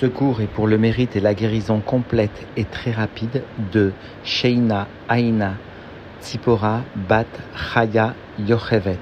Ce cours est pour le mérite et la guérison complète et très rapide de Sheina Aina Tzipora Bat Chaya Yochevet.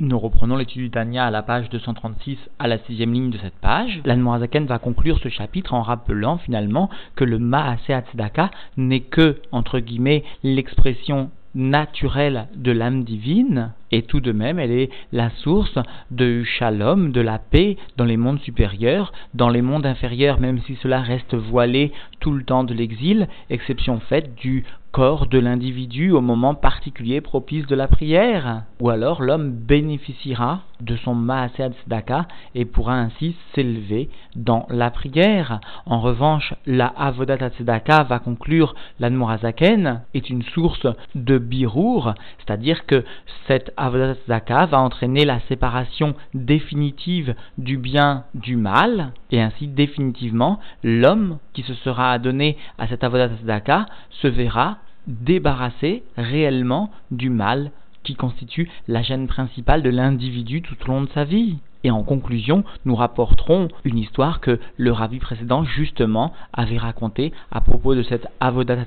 Nous reprenons l'étude du Tania à la page 236 à la sixième ligne de cette page. L'Anmorazaken va conclure ce chapitre en rappelant finalement que le Maaseh Tzedaka n'est que, entre guillemets, l'expression naturelle de l'âme divine, et tout de même elle est la source de shalom, de la paix dans les mondes supérieurs, dans les mondes inférieurs, même si cela reste voilé tout le temps de l'exil, exception faite du corps de l'individu au moment particulier propice de la prière. Ou alors l'homme bénéficiera de son Maaseh Tzedaka et pourra ainsi s'élever dans la prière. En revanche, la Avodat Tzedaka va conclure l'Anmorazaken est une source de birour, c'est-à-dire que cette Avodat Tzedaka va entraîner la séparation définitive du bien du mal et ainsi définitivement l'homme qui se sera adonné à cette Avodat Tzedaka se verra débarrasser réellement du mal qui constitue la gêne principale de l'individu tout au long de sa vie. Et en conclusion, nous rapporterons une histoire que le rabbi précédent justement avait racontée à propos de cette Avodat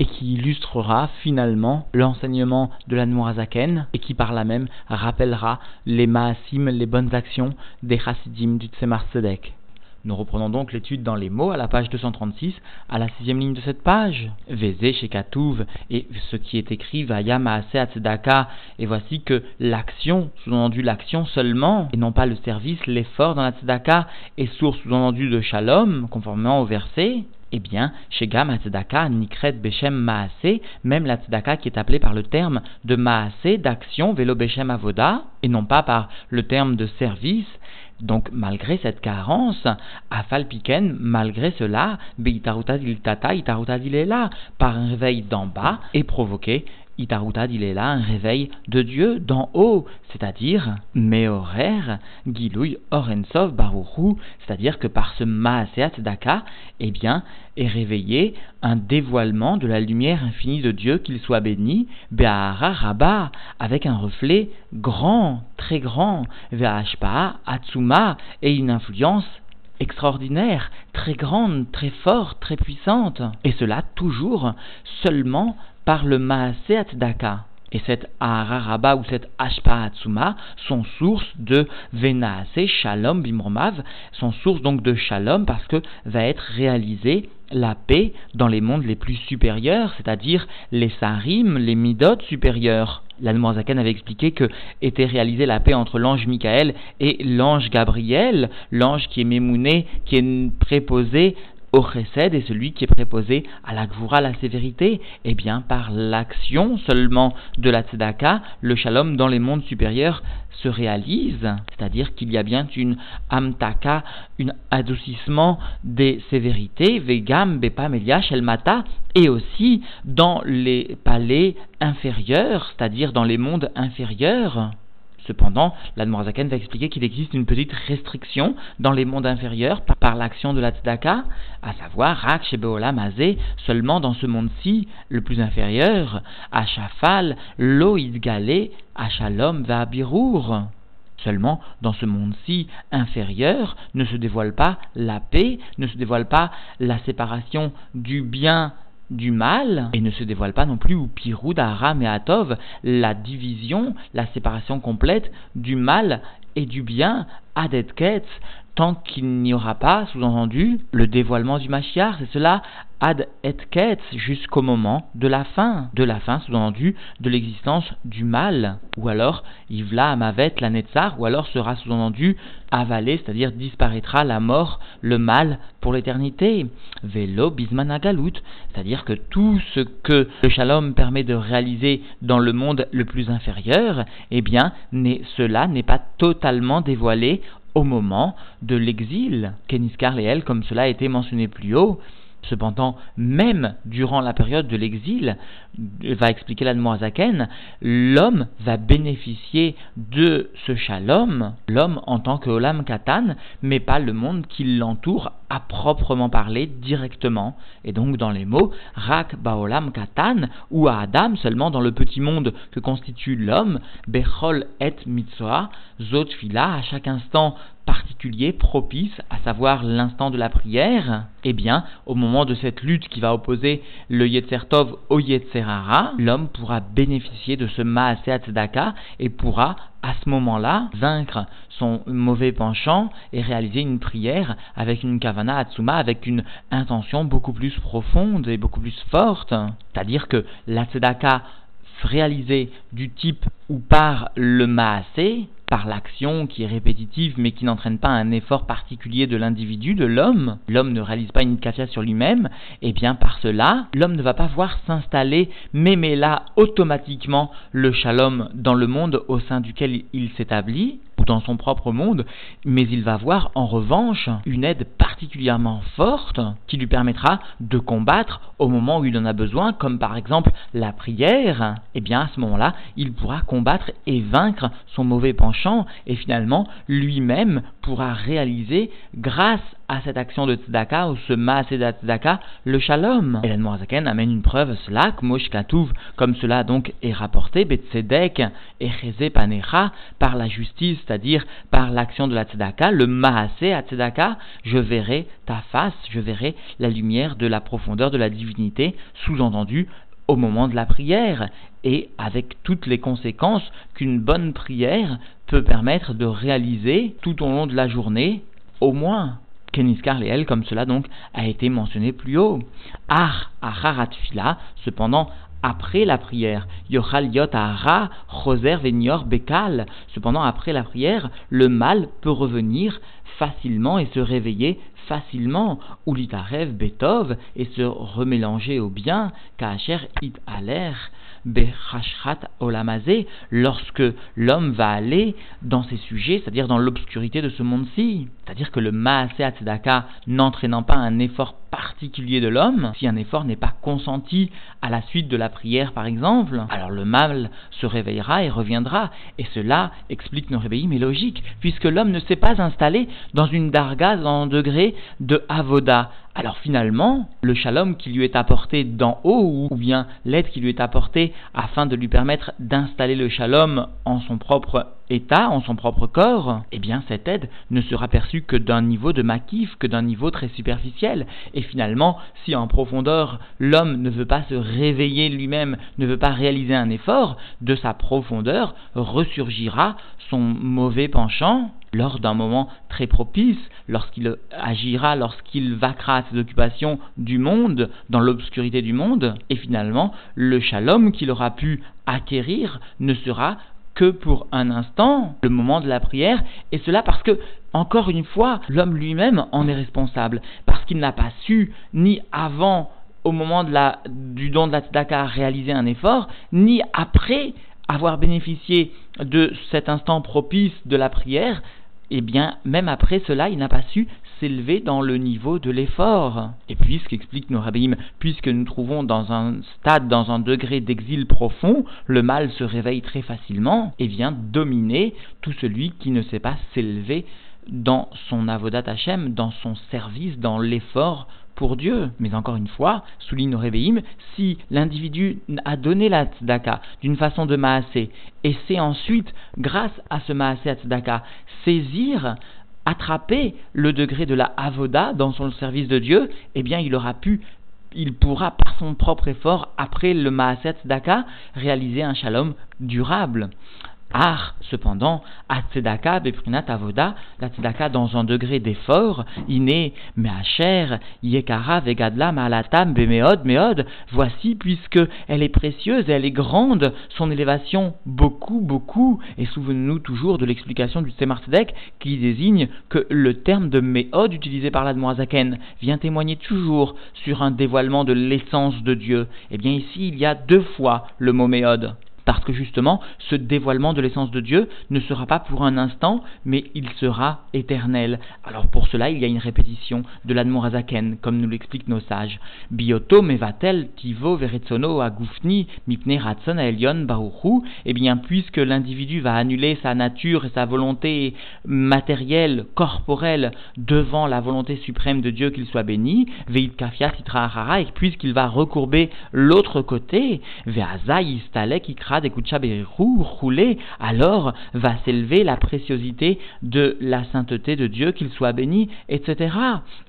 et qui illustrera finalement l'enseignement de la Nourazaken et qui par là même rappellera les maasim, les bonnes actions des chassidim du Tzemar Tzedek. Nous reprenons donc l'étude dans les mots à la page 236, à la sixième ligne de cette page. Vézé chez Katouv, et ce qui est écrit, Vaya Maase Atzedaka, et voici que l'action, sous-entendu l'action seulement, et non pas le service, l'effort dans la Tzedaka, est source sous-entendu de Shalom, conformément au verset. Eh bien, chez Gam Nikret Beshem Maase, même la Tzedaka qui est appelée par le terme de Maase, d'action, Velo Beshem Avoda, et non pas par le terme de service, donc, malgré cette carence, Afalpiken, malgré cela, Beitaruta tata, Itaruta là, par un réveil d'en bas, est provoqué Itarutad, il est là, un réveil de Dieu d'en haut, c'est-à-dire Meorer, Gilouy, Orensov, c'est-à-dire que par ce Maaseat Daka, eh bien, est réveillé un dévoilement de la lumière infinie de Dieu, qu'il soit béni, Be'ahara Rabba, avec un reflet grand, très grand, Ve'ashpa, Atsuma, et une influence extraordinaire, très grande, très forte, très puissante, et cela toujours seulement par le Maaseh Daka. Et cette Ahararaba ou cette Ashpa Atsuma sont source de Venaase Shalom Bimromav, sont source donc de Shalom parce que va être réalisée la paix dans les mondes les plus supérieurs, c'est-à-dire les Sarim, les Midot supérieurs. L'Almanzakan avait expliqué que était réalisée la paix entre l'ange Michael et l'ange Gabriel, l'ange qui est mémouné, qui est préposé au chesed est celui qui est préposé à la gvura, la sévérité, et eh bien par l'action seulement de la tzedaka, le shalom dans les mondes supérieurs se réalise, c'est-à-dire qu'il y a bien une amtaka, un adoucissement des sévérités, vegam, bepa, melia, shelmata, et aussi dans les palais inférieurs, c'est-à-dire dans les mondes inférieurs. Cependant, l'Admorazaken va expliquer qu'il existe une petite restriction dans les mondes inférieurs par, l'action de la tzedaka, à savoir Rak Shebeolam Azé, seulement dans ce monde-ci, le plus inférieur, à Shafal, Lo Idgale, à Shalom va Seulement, dans ce monde-ci inférieur, ne se dévoile pas la paix, ne se dévoile pas la séparation du bien du mal. Et ne se dévoile pas non plus ou Pirou d'Aram et Atov, la division, la séparation complète du mal et du bien, Adetket, qu'il n'y aura pas, sous-entendu, le dévoilement du Mashiach, c'est cela ad et ket jusqu'au moment de la fin, de la fin sous-entendu de l'existence du mal, ou alors Ivla Amavet la Netzar, ou alors sera sous-entendu avalé, c'est-à-dire disparaîtra la mort, le mal pour l'éternité. Velo Bismanagalut, c'est-à-dire que tout ce que le shalom permet de réaliser dans le monde le plus inférieur, eh bien, cela n'est pas totalement dévoilé au moment de l'exil. Keniskar Leel, comme cela a été mentionné plus haut, Cependant, même durant la période de l'exil, va expliquer l'Admoazaken, l'homme va bénéficier de ce shalom, l'homme en tant que Olam Katan, mais pas le monde qui l'entoure à proprement parler directement. Et donc dans les mots, Rak Baolam Katan, ou à Adam seulement dans le petit monde que constitue l'homme, Bechol et Mitzvah, Zot Fila, à chaque instant particulier, propice, à savoir l'instant de la prière, eh bien, au moment de cette lutte qui va opposer le Yetzertov au Yetzerara, l'homme pourra bénéficier de ce Maaseh Tzedaka et pourra, à ce moment-là, vaincre son mauvais penchant et réaliser une prière avec une Kavana Atsuma, avec une intention beaucoup plus profonde et beaucoup plus forte. C'est-à-dire que la Tzedaka réalisée du type ou par le Maaseh, par l'action qui est répétitive mais qui n'entraîne pas un effort particulier de l'individu, de l'homme, l'homme ne réalise pas une kafia sur lui-même, et eh bien par cela, l'homme ne va pas voir s'installer, mais là automatiquement le shalom dans le monde au sein duquel il s'établit, dans son propre monde, mais il va voir en revanche une aide particulièrement forte qui lui permettra de combattre au moment où il en a besoin, comme par exemple la prière, et eh bien à ce moment-là, il pourra combattre et vaincre son mauvais penchant et finalement lui-même pourra réaliser grâce à cette action de tzedaka ou ce maasé de tzedaka le shalom. Et l'Admorazaken amène une preuve cela, comme cela donc est rapporté, betzedek et panecha, par la justice, c'est-à-dire par l'action de la tzedaka, le maasé à tzedaka, je verrai ta face, je verrai la lumière de la profondeur de la divinité, sous-entendu au moment de la prière et avec toutes les conséquences qu'une bonne prière peut permettre de réaliser tout au long de la journée, au moins. Keniskar elle, comme cela donc a été mentionné plus haut. Ar acharat fila, cependant, après la prière. Yochal yot ara, choser venior bekal. Cependant, après la prière, le mal peut revenir facilement et se réveiller facilement. Ou litarev betov et se remélanger au bien. Kacher it aler olamazé, lorsque l'homme va aller dans ces sujets, c'est-à-dire dans l'obscurité de ce monde-ci. C'est-à-dire que le Maaseh Tzedaka n'entraînant pas un effort particulier de l'homme, si un effort n'est pas consenti à la suite de la prière par exemple, alors le mal se réveillera et reviendra. Et cela explique nos réveils, mais logique, puisque l'homme ne s'est pas installé dans une darga, un degré de avoda. Alors finalement, le shalom qui lui est apporté d'en haut, ou bien l'aide qui lui est apportée afin de lui permettre d'installer le shalom en son propre état, en son propre corps, eh bien cette aide ne sera perçue que d'un niveau de maquif, que d'un niveau très superficiel. Et finalement, si en profondeur l'homme ne veut pas se réveiller lui-même, ne veut pas réaliser un effort, de sa profondeur ressurgira son mauvais penchant lors d'un moment très propice, lorsqu'il agira, lorsqu'il vaquera à ses occupations du monde, dans l'obscurité du monde, et finalement, le shalom qu'il aura pu acquérir ne sera que pour un instant, le moment de la prière, et cela parce que, encore une fois, l'homme lui-même en est responsable, parce qu'il n'a pas su, ni avant, au moment de la, du don de la tzedaka, réaliser un effort, ni après avoir bénéficié de cet instant propice de la prière, eh bien, même après cela, il n'a pas su s'élever dans le niveau de l'effort. Et puis, ce qu'explique nos puisque nous trouvons dans un stade, dans un degré d'exil profond, le mal se réveille très facilement et vient dominer tout celui qui ne sait pas s'élever dans son avodat Hashem, dans son service, dans l'effort pour Dieu. Mais encore une fois, souligne Rebbeim, si l'individu a donné la tzedaka d'une façon de maasé, et c'est ensuite, grâce à ce maasé tzedaka, saisir attraper le degré de la avoda dans son service de Dieu, eh bien il aura pu il pourra par son propre effort, après le Maaset Tzedaka, réaliser un shalom durable. Ah, cependant, à tzedaka, beprinat avoda, la tzedaka dans un degré d'effort, iné, meacher, yekara, vegadla, malatam, bemeod, meod, voici, puisque elle est précieuse elle est grande, son élévation beaucoup, beaucoup, et souvenez-nous toujours de l'explication du Tzemar qui désigne que le terme de meod utilisé par l'Admoazaken vient témoigner toujours sur un dévoilement de l'essence de Dieu. Eh bien ici, il y a deux fois le mot meod. Parce que justement, ce dévoilement de l'essence de Dieu ne sera pas pour un instant, mais il sera éternel. Alors pour cela, il y a une répétition de l'Admorazaken, comme nous l'expliquent nos sages. Bioto mevatel tivo veretsono agufni mipne ratson elion baruchu. Eh bien, puisque l'individu va annuler sa nature et sa volonté matérielle, corporelle, devant la volonté suprême de Dieu qu'il soit béni, veit kafia et puisqu'il va recourber l'autre côté, veaza istalek et roulé, alors va s'élever la préciosité de la sainteté de Dieu, qu'il soit béni, etc.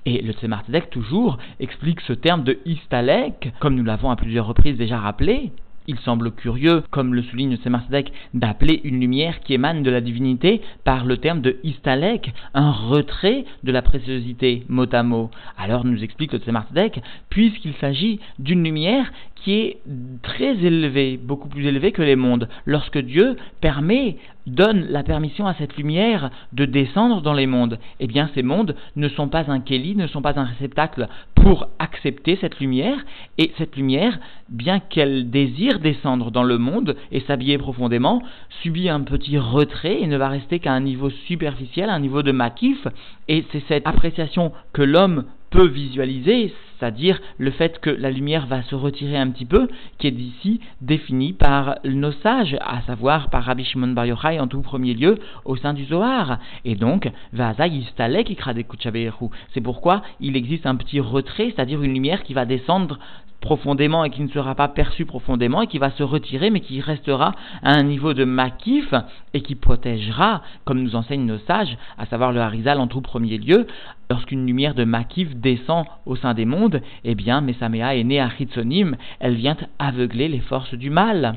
Et le Tzemar toujours explique ce terme de istalek, comme nous l'avons à plusieurs reprises déjà rappelé. Il semble curieux, comme le souligne Semarsedek, d'appeler une lumière qui émane de la divinité par le terme de istalek, un retrait de la préciosité mot à mot. Alors nous explique le Semarsedek, puisqu'il s'agit d'une lumière qui est très élevée, beaucoup plus élevée que les mondes, lorsque Dieu permet donne la permission à cette lumière de descendre dans les mondes, eh bien ces mondes ne sont pas un kéli, ne sont pas un réceptacle pour accepter cette lumière, et cette lumière, bien qu'elle désire descendre dans le monde et s'habiller profondément, subit un petit retrait et ne va rester qu'à un niveau superficiel, un niveau de makif, et c'est cette appréciation que l'homme peut visualiser, c'est-à-dire le fait que la lumière va se retirer un petit peu, qui est d'ici défini par nos sages, à savoir par Rabbi Shimon Bar Yochai en tout premier lieu au sein du Zohar. Et donc, c'est pourquoi il existe un petit retrait, c'est-à-dire une lumière qui va descendre profondément et qui ne sera pas perçu profondément et qui va se retirer mais qui restera à un niveau de makif et qui protégera, comme nous enseignent nos sages, à savoir le Harizal en tout premier lieu, lorsqu'une lumière de makif descend au sein des mondes, eh bien Mesamea est née à Chitzonim, elle vient aveugler les forces du mal.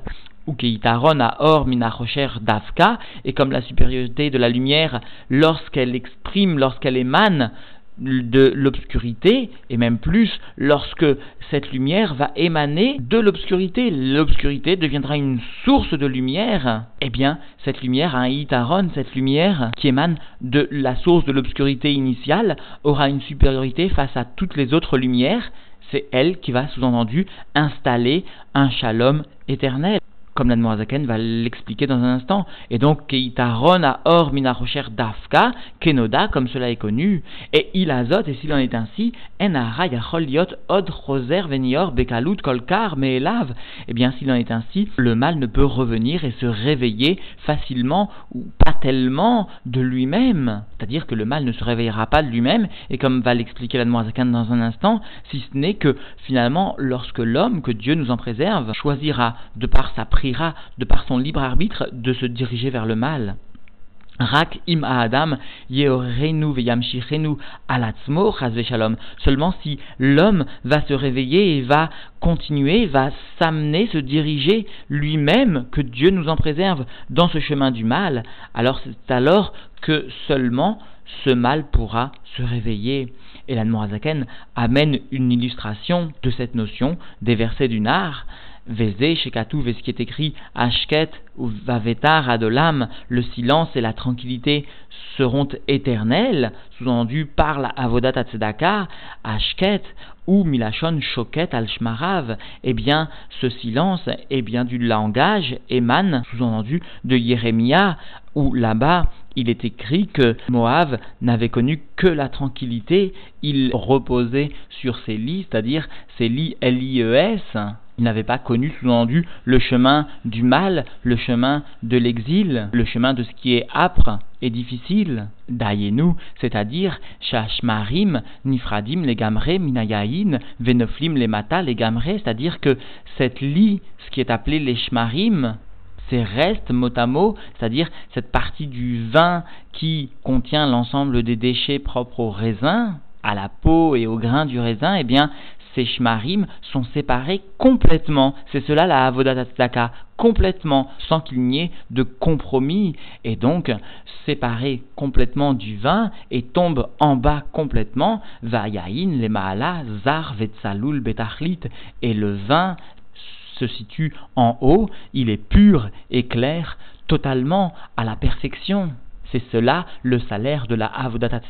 Ou Keitaron a or minachocher dafka, et comme la supériorité de la lumière, lorsqu'elle exprime, lorsqu'elle émane de l'obscurité, et même plus lorsque cette lumière va émaner de l'obscurité. L'obscurité deviendra une source de lumière. Eh bien, cette lumière, un itaron, cette lumière qui émane de la source de l'obscurité initiale, aura une supériorité face à toutes les autres lumières. C'est elle qui va, sous-entendu, installer un shalom éternel comme l'Admorazaken va l'expliquer dans un instant. Et donc, Keitaron a or minarocher dafka, kenoda, comme cela est connu, et il azote, et s'il en est ainsi, enara yacholiot od roser venior bekalut kolkar meelav. Eh bien, s'il en est ainsi, le mal ne peut revenir et se réveiller facilement ou pas tellement de lui-même. C'est-à-dire que le mal ne se réveillera pas de lui-même, et comme va l'expliquer l'Admorazaken dans un instant, si ce n'est que finalement, lorsque l'homme, que Dieu nous en préserve, choisira de par sa prière, de par son libre arbitre, de se diriger vers le mal. Rak im Adam. Seulement si l'homme va se réveiller et va continuer, va s'amener, se diriger lui-même, que Dieu nous en préserve dans ce chemin du mal, alors c'est alors que seulement ce mal pourra se réveiller. Et la amène une illustration de cette notion des versets du Nar. Vézé, Shekatu, ce qui est écrit Ashket ou Vavetar Adolam, le silence et la tranquillité seront éternels, sous-entendu par la Avodat Atzedaka, Ashket ou Milachon Shoket al Shmarav, eh bien, ce silence, eh bien, du langage émane, sous-entendu, de Jérémia, où là-bas, il est écrit que Moab n'avait connu que la tranquillité, il reposait sur ses lits, c'est-à-dire ses lits L-I-E-S, il n'avait pas connu, sous-entendu, le chemin du mal, le chemin de l'exil, le chemin de ce qui est âpre et difficile. Dayenu, c'est-à-dire Shashmarim, Nifradim, les gamré, Minayahin, Venoflim, les mata, les c'est-à-dire que cette lit, ce qui est appelé les Shmarim, ces restes mot à mot, c'est-à-dire cette partie du vin qui contient l'ensemble des déchets propres au raisin, à la peau et au grain du raisin, eh bien, ces shmarim sont séparés complètement. C'est cela la avodat complètement, sans qu'il n'y ait de compromis, et donc séparés complètement du vin et tombent en bas complètement. Vayain le maala zar vetsalul betachlit, et le vin se situe en haut, il est pur et clair, totalement à la perfection. C'est cela le salaire de la Avodat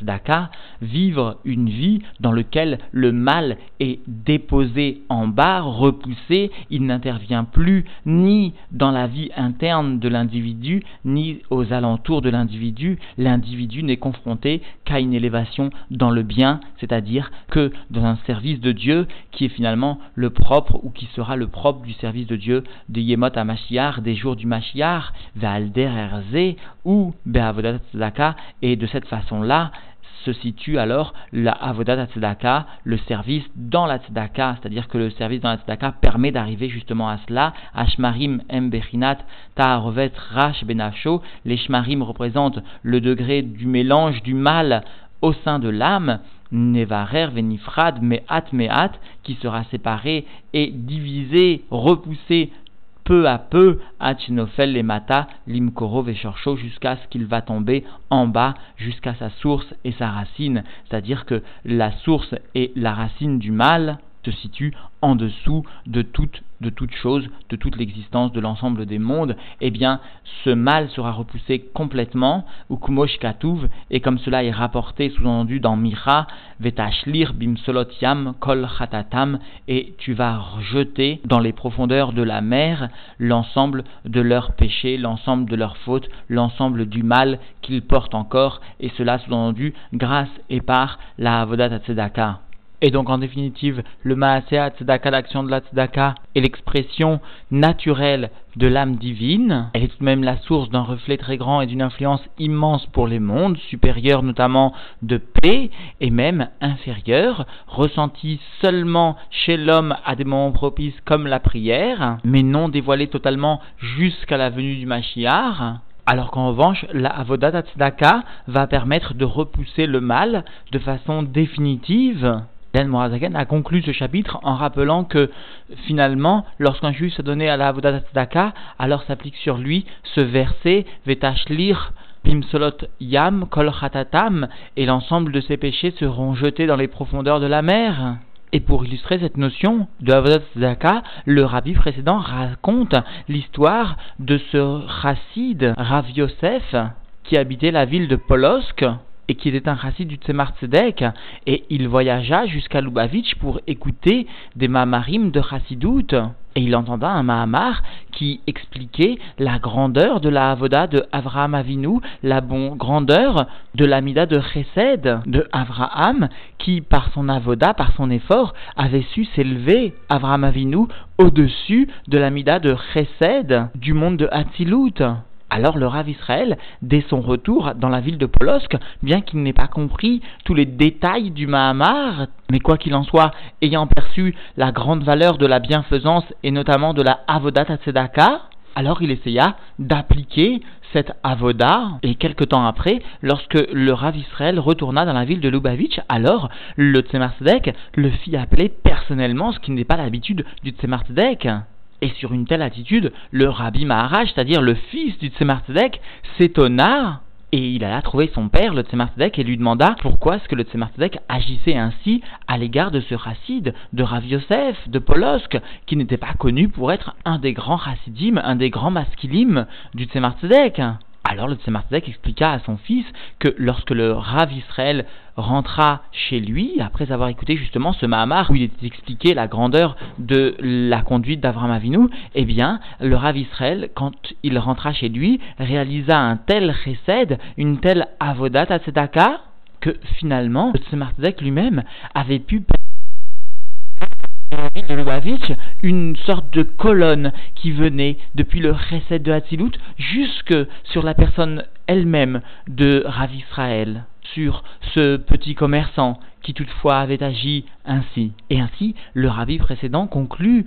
vivre une vie dans laquelle le mal est déposé en bas, repoussé, il n'intervient plus ni dans la vie interne de l'individu, ni aux alentours de l'individu. L'individu n'est confronté qu'à une élévation dans le bien, c'est-à-dire que dans un service de Dieu qui est finalement le propre ou qui sera le propre du service de Dieu de Yemot à Mashiach, des jours du Mashiach, Ve'alder Erze ou Be'avodat et de cette façon-là, se situe alors la avodat tzedaka, le service dans la tzedaka, c'est-à-dire que le service dans la tzedaka permet d'arriver justement à cela. Ashmarim embechinat ta'arovet rash. Les shmarim représentent le degré du mélange du mal au sein de l'âme. Nevarer venifrad me'at me'at, qui sera séparé et divisé, repoussé peu à peu, Achinofel les mata, limkoro veshorcho, jusqu'à ce qu'il va tomber en bas, jusqu'à sa source et sa racine. C'est-à-dire que la source et la racine du mal se situent en dessous de toute, de chose, de toute l'existence de l'ensemble des mondes, eh bien, ce mal sera repoussé complètement, ou kumosh katuv, et comme cela est rapporté, sous-entendu dans Mira, vetashlir bimsolot yam kol chatatam, et tu vas rejeter dans les profondeurs de la mer l'ensemble de leurs péchés, l'ensemble de leurs fautes, l'ensemble du mal qu'ils portent encore, et cela sous-entendu grâce et par la avodat tzedaka. Et donc, en définitive, le Maasea Tzedaka, l'action de la Tzedaka, est l'expression naturelle de l'âme divine. Elle est tout de même la source d'un reflet très grand et d'une influence immense pour les mondes, supérieurs notamment de paix et même inférieurs, ressentie seulement chez l'homme à des moments propices comme la prière, mais non dévoilée totalement jusqu'à la venue du Mashiach. Alors qu'en revanche, la Avodat Tzedaka va permettre de repousser le mal de façon définitive Morazaken a conclu ce chapitre en rappelant que finalement, lorsqu'un juif se donnait à la Avodat alors s'applique sur lui ce verset Pimsolot Yam Kol et l'ensemble de ses péchés seront jetés dans les profondeurs de la mer. Et pour illustrer cette notion de Avodat Tzedaka, le rabbi précédent raconte l'histoire de ce chassid Rav Yosef qui habitait la ville de Polosk et qui était un chassid du Tzemar Tzedek, et il voyagea jusqu'à Lubavitch pour écouter des Mahamarim de chassidout. Et il entenda un Mahamar qui expliquait la grandeur de la Avoda de Avraham Avinu, la bon grandeur de l'Amida de Chesed de Avraham, qui par son Avoda, par son effort, avait su s'élever, Avraham Avinu, au-dessus de l'Amida de Chesed du monde de Hatzilut. Alors le Rav Israël, dès son retour dans la ville de Polosk, bien qu'il n'ait pas compris tous les détails du Mahamar, mais quoi qu'il en soit, ayant perçu la grande valeur de la bienfaisance et notamment de la Avodat Tzedaka, alors il essaya d'appliquer cette avoda, et quelque temps après, lorsque le Rav Israël retourna dans la ville de Lubavitch, alors le Tzemar le fit appeler personnellement, ce qui n'est pas l'habitude du Tzemar et sur une telle attitude, le Rabbi Maharaj, c'est-à-dire le fils du Tzemar s'étonna et il alla trouver son père, le Tzemar et lui demanda pourquoi est-ce que le Tzemar agissait ainsi à l'égard de ce chassid, de Rav Yosef, de Polosk, qui n'était pas connu pour être un des grands chassidim, un des grands masculim du Tzemar alors le Tzemardek expliqua à son fils que lorsque le Rav Israël rentra chez lui, après avoir écouté justement ce Mahamar où il était expliqué la grandeur de la conduite d'Avram Avinu, eh bien, le Rav Israël, quand il rentra chez lui, réalisa un tel chesed, une telle avodat à que finalement, le Tzemardek lui-même avait pu une sorte de colonne qui venait depuis le recette de Hatzilut jusque sur la personne elle-même de Rav Israël, sur ce petit commerçant qui toutefois avait agi ainsi. Et ainsi, le rabbi précédent conclut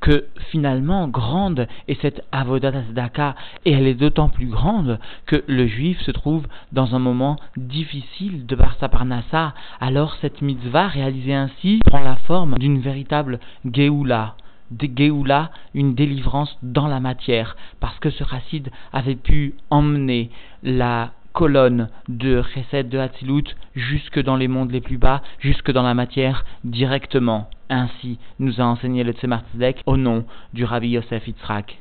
que finalement grande est cette avodat Daka et elle est d'autant plus grande que le juif se trouve dans un moment difficile de Barsa Parnassa, alors cette mitzvah réalisée ainsi prend la forme d'une véritable Geoula, de une délivrance dans la matière, parce que ce racide avait pu emmener la colonne de Chesed de Hatzilut jusque dans les mondes les plus bas, jusque dans la matière directement. Ainsi nous a enseigné le Tzemar Tzedek au nom du Rabbi Yosef Yitzhak.